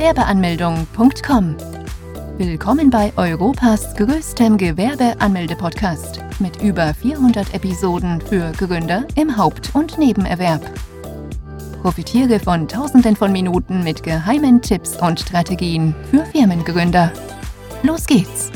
Gewerbeanmeldung.com. Willkommen bei Europas größtem Gewerbeanmelde-Podcast mit über 400 Episoden für Gründer im Haupt- und Nebenerwerb. Profitiere von Tausenden von Minuten mit geheimen Tipps und Strategien für Firmengründer. Los geht's!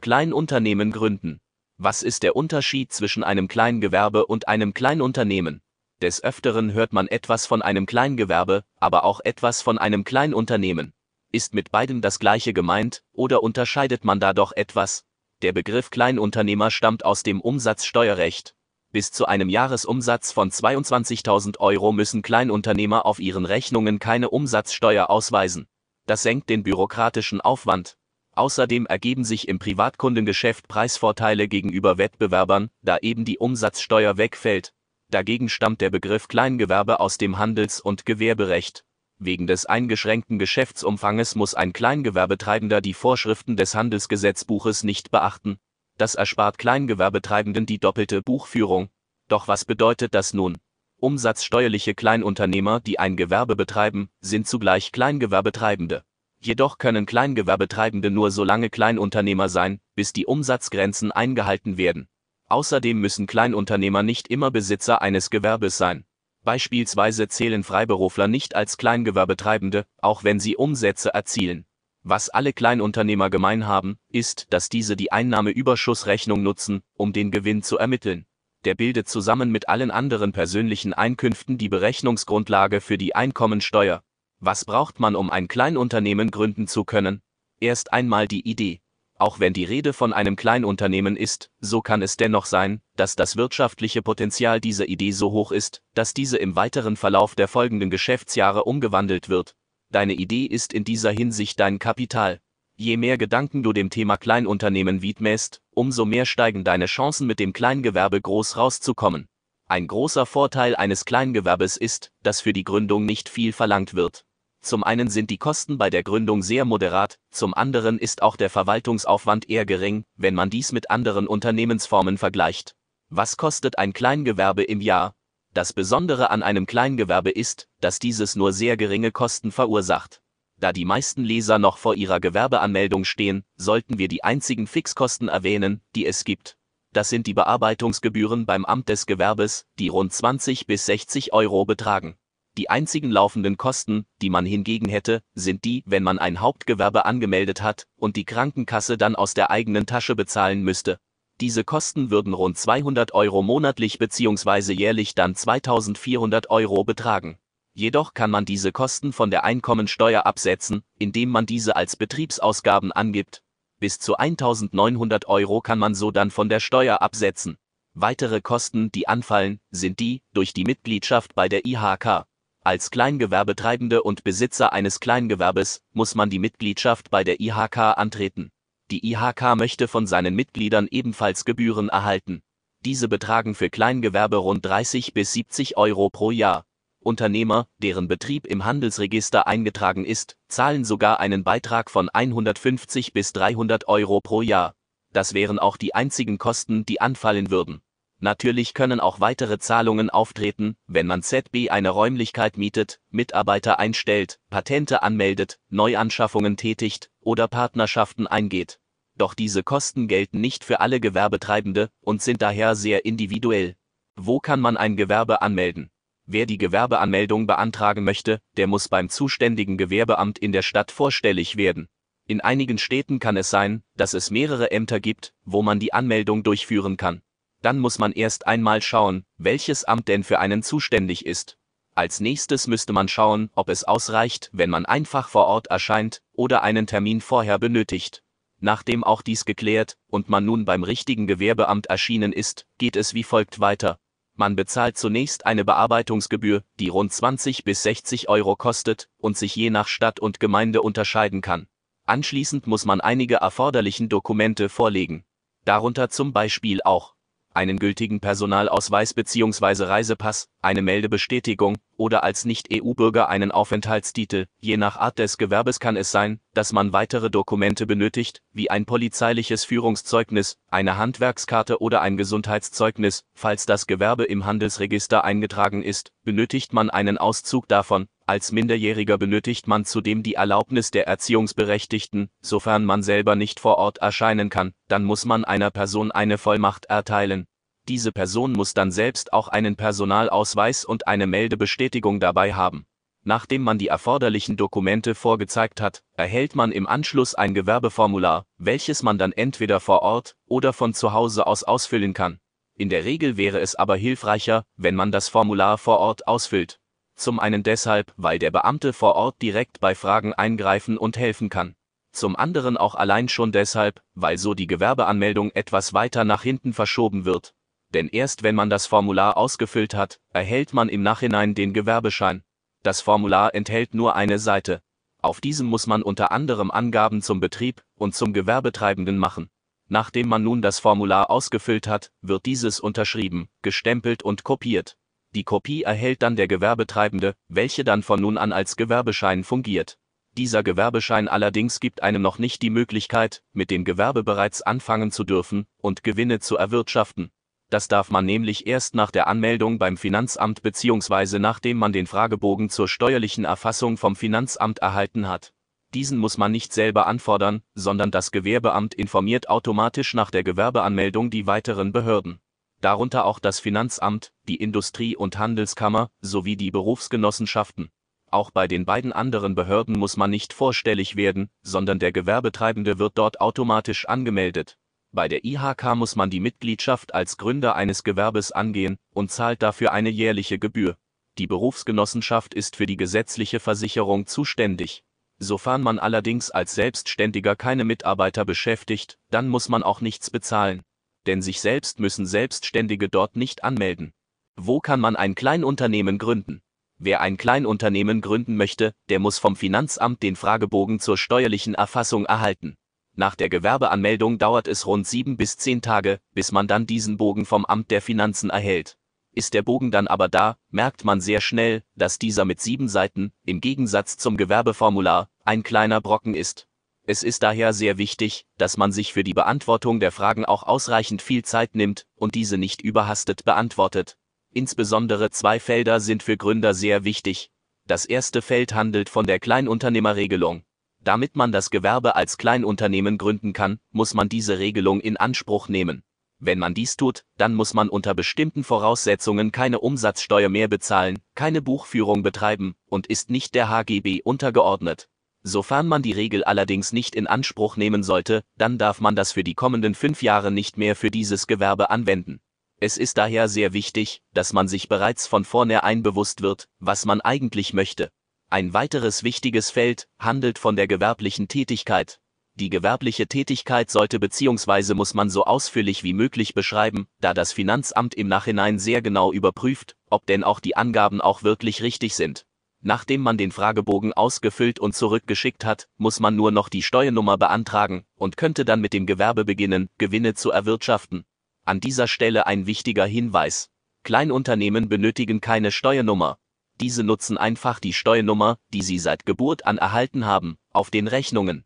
Kleinunternehmen gründen. Was ist der Unterschied zwischen einem Kleingewerbe und einem Kleinunternehmen? Des Öfteren hört man etwas von einem Kleingewerbe, aber auch etwas von einem Kleinunternehmen. Ist mit beidem das gleiche gemeint, oder unterscheidet man da doch etwas? Der Begriff Kleinunternehmer stammt aus dem Umsatzsteuerrecht. Bis zu einem Jahresumsatz von 22.000 Euro müssen Kleinunternehmer auf ihren Rechnungen keine Umsatzsteuer ausweisen. Das senkt den bürokratischen Aufwand. Außerdem ergeben sich im Privatkundengeschäft Preisvorteile gegenüber Wettbewerbern, da eben die Umsatzsteuer wegfällt. Dagegen stammt der Begriff Kleingewerbe aus dem Handels- und Gewerberecht. Wegen des eingeschränkten Geschäftsumfanges muss ein Kleingewerbetreibender die Vorschriften des Handelsgesetzbuches nicht beachten. Das erspart Kleingewerbetreibenden die doppelte Buchführung. Doch was bedeutet das nun? Umsatzsteuerliche Kleinunternehmer, die ein Gewerbe betreiben, sind zugleich Kleingewerbetreibende. Jedoch können Kleingewerbetreibende nur so lange Kleinunternehmer sein, bis die Umsatzgrenzen eingehalten werden. Außerdem müssen Kleinunternehmer nicht immer Besitzer eines Gewerbes sein. Beispielsweise zählen Freiberufler nicht als Kleingewerbetreibende, auch wenn sie Umsätze erzielen. Was alle Kleinunternehmer gemein haben, ist, dass diese die Einnahmeüberschussrechnung nutzen, um den Gewinn zu ermitteln. Der bildet zusammen mit allen anderen persönlichen Einkünften die Berechnungsgrundlage für die Einkommensteuer. Was braucht man, um ein Kleinunternehmen gründen zu können? Erst einmal die Idee. Auch wenn die Rede von einem Kleinunternehmen ist, so kann es dennoch sein, dass das wirtschaftliche Potenzial dieser Idee so hoch ist, dass diese im weiteren Verlauf der folgenden Geschäftsjahre umgewandelt wird. Deine Idee ist in dieser Hinsicht dein Kapital. Je mehr Gedanken du dem Thema Kleinunternehmen widmest, umso mehr steigen deine Chancen mit dem Kleingewerbe groß rauszukommen. Ein großer Vorteil eines Kleingewerbes ist, dass für die Gründung nicht viel verlangt wird. Zum einen sind die Kosten bei der Gründung sehr moderat, zum anderen ist auch der Verwaltungsaufwand eher gering, wenn man dies mit anderen Unternehmensformen vergleicht. Was kostet ein Kleingewerbe im Jahr? Das Besondere an einem Kleingewerbe ist, dass dieses nur sehr geringe Kosten verursacht. Da die meisten Leser noch vor ihrer Gewerbeanmeldung stehen, sollten wir die einzigen Fixkosten erwähnen, die es gibt. Das sind die Bearbeitungsgebühren beim Amt des Gewerbes, die rund 20 bis 60 Euro betragen. Die einzigen laufenden Kosten, die man hingegen hätte, sind die, wenn man ein Hauptgewerbe angemeldet hat und die Krankenkasse dann aus der eigenen Tasche bezahlen müsste. Diese Kosten würden rund 200 Euro monatlich bzw. jährlich dann 2400 Euro betragen. Jedoch kann man diese Kosten von der Einkommensteuer absetzen, indem man diese als Betriebsausgaben angibt. Bis zu 1900 Euro kann man so dann von der Steuer absetzen. Weitere Kosten, die anfallen, sind die durch die Mitgliedschaft bei der IHK. Als Kleingewerbetreibende und Besitzer eines Kleingewerbes muss man die Mitgliedschaft bei der IHK antreten. Die IHK möchte von seinen Mitgliedern ebenfalls Gebühren erhalten. Diese betragen für Kleingewerbe rund 30 bis 70 Euro pro Jahr. Unternehmer, deren Betrieb im Handelsregister eingetragen ist, zahlen sogar einen Beitrag von 150 bis 300 Euro pro Jahr. Das wären auch die einzigen Kosten, die anfallen würden. Natürlich können auch weitere Zahlungen auftreten, wenn man ZB eine Räumlichkeit mietet, Mitarbeiter einstellt, Patente anmeldet, Neuanschaffungen tätigt oder Partnerschaften eingeht. Doch diese Kosten gelten nicht für alle Gewerbetreibende und sind daher sehr individuell. Wo kann man ein Gewerbe anmelden? Wer die Gewerbeanmeldung beantragen möchte, der muss beim zuständigen Gewerbeamt in der Stadt vorstellig werden. In einigen Städten kann es sein, dass es mehrere Ämter gibt, wo man die Anmeldung durchführen kann dann muss man erst einmal schauen, welches Amt denn für einen zuständig ist. Als nächstes müsste man schauen, ob es ausreicht, wenn man einfach vor Ort erscheint oder einen Termin vorher benötigt. Nachdem auch dies geklärt und man nun beim richtigen Gewerbeamt erschienen ist, geht es wie folgt weiter. Man bezahlt zunächst eine Bearbeitungsgebühr, die rund 20 bis 60 Euro kostet und sich je nach Stadt und Gemeinde unterscheiden kann. Anschließend muss man einige erforderlichen Dokumente vorlegen. Darunter zum Beispiel auch einen gültigen Personalausweis bzw. Reisepass, eine Meldebestätigung oder als Nicht-EU-Bürger einen Aufenthaltstitel. Je nach Art des Gewerbes kann es sein, dass man weitere Dokumente benötigt, wie ein polizeiliches Führungszeugnis, eine Handwerkskarte oder ein Gesundheitszeugnis. Falls das Gewerbe im Handelsregister eingetragen ist, benötigt man einen Auszug davon. Als Minderjähriger benötigt man zudem die Erlaubnis der Erziehungsberechtigten, sofern man selber nicht vor Ort erscheinen kann, dann muss man einer Person eine Vollmacht erteilen. Diese Person muss dann selbst auch einen Personalausweis und eine Meldebestätigung dabei haben. Nachdem man die erforderlichen Dokumente vorgezeigt hat, erhält man im Anschluss ein Gewerbeformular, welches man dann entweder vor Ort oder von zu Hause aus ausfüllen kann. In der Regel wäre es aber hilfreicher, wenn man das Formular vor Ort ausfüllt. Zum einen deshalb, weil der Beamte vor Ort direkt bei Fragen eingreifen und helfen kann. Zum anderen auch allein schon deshalb, weil so die Gewerbeanmeldung etwas weiter nach hinten verschoben wird. Denn erst wenn man das Formular ausgefüllt hat, erhält man im Nachhinein den Gewerbeschein. Das Formular enthält nur eine Seite. Auf diesem muss man unter anderem Angaben zum Betrieb und zum Gewerbetreibenden machen. Nachdem man nun das Formular ausgefüllt hat, wird dieses unterschrieben, gestempelt und kopiert. Die Kopie erhält dann der Gewerbetreibende, welche dann von nun an als Gewerbeschein fungiert. Dieser Gewerbeschein allerdings gibt einem noch nicht die Möglichkeit, mit dem Gewerbe bereits anfangen zu dürfen und Gewinne zu erwirtschaften. Das darf man nämlich erst nach der Anmeldung beim Finanzamt bzw. nachdem man den Fragebogen zur steuerlichen Erfassung vom Finanzamt erhalten hat. Diesen muss man nicht selber anfordern, sondern das Gewerbeamt informiert automatisch nach der Gewerbeanmeldung die weiteren Behörden darunter auch das Finanzamt, die Industrie- und Handelskammer sowie die Berufsgenossenschaften. Auch bei den beiden anderen Behörden muss man nicht vorstellig werden, sondern der Gewerbetreibende wird dort automatisch angemeldet. Bei der IHK muss man die Mitgliedschaft als Gründer eines Gewerbes angehen und zahlt dafür eine jährliche Gebühr. Die Berufsgenossenschaft ist für die gesetzliche Versicherung zuständig. Sofern man allerdings als Selbstständiger keine Mitarbeiter beschäftigt, dann muss man auch nichts bezahlen denn sich selbst müssen Selbstständige dort nicht anmelden. Wo kann man ein Kleinunternehmen gründen? Wer ein Kleinunternehmen gründen möchte, der muss vom Finanzamt den Fragebogen zur steuerlichen Erfassung erhalten. Nach der Gewerbeanmeldung dauert es rund sieben bis zehn Tage, bis man dann diesen Bogen vom Amt der Finanzen erhält. Ist der Bogen dann aber da, merkt man sehr schnell, dass dieser mit sieben Seiten, im Gegensatz zum Gewerbeformular, ein kleiner Brocken ist. Es ist daher sehr wichtig, dass man sich für die Beantwortung der Fragen auch ausreichend viel Zeit nimmt und diese nicht überhastet beantwortet. Insbesondere zwei Felder sind für Gründer sehr wichtig. Das erste Feld handelt von der Kleinunternehmerregelung. Damit man das Gewerbe als Kleinunternehmen gründen kann, muss man diese Regelung in Anspruch nehmen. Wenn man dies tut, dann muss man unter bestimmten Voraussetzungen keine Umsatzsteuer mehr bezahlen, keine Buchführung betreiben und ist nicht der HGB untergeordnet. Sofern man die Regel allerdings nicht in Anspruch nehmen sollte, dann darf man das für die kommenden fünf Jahre nicht mehr für dieses Gewerbe anwenden. Es ist daher sehr wichtig, dass man sich bereits von vornherein bewusst wird, was man eigentlich möchte. Ein weiteres wichtiges Feld handelt von der gewerblichen Tätigkeit. Die gewerbliche Tätigkeit sollte bzw. muss man so ausführlich wie möglich beschreiben, da das Finanzamt im Nachhinein sehr genau überprüft, ob denn auch die Angaben auch wirklich richtig sind. Nachdem man den Fragebogen ausgefüllt und zurückgeschickt hat, muss man nur noch die Steuernummer beantragen und könnte dann mit dem Gewerbe beginnen, Gewinne zu erwirtschaften. An dieser Stelle ein wichtiger Hinweis. Kleinunternehmen benötigen keine Steuernummer. Diese nutzen einfach die Steuernummer, die sie seit Geburt an erhalten haben, auf den Rechnungen.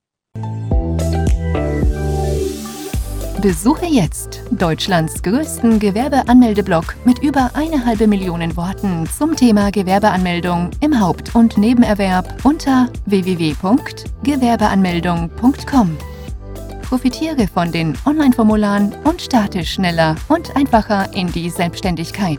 Besuche jetzt Deutschlands größten Gewerbeanmeldeblock mit über eine halbe Million Worten zum Thema Gewerbeanmeldung im Haupt- und Nebenerwerb unter www.gewerbeanmeldung.com. Profitiere von den Online-Formularen und starte schneller und einfacher in die Selbstständigkeit.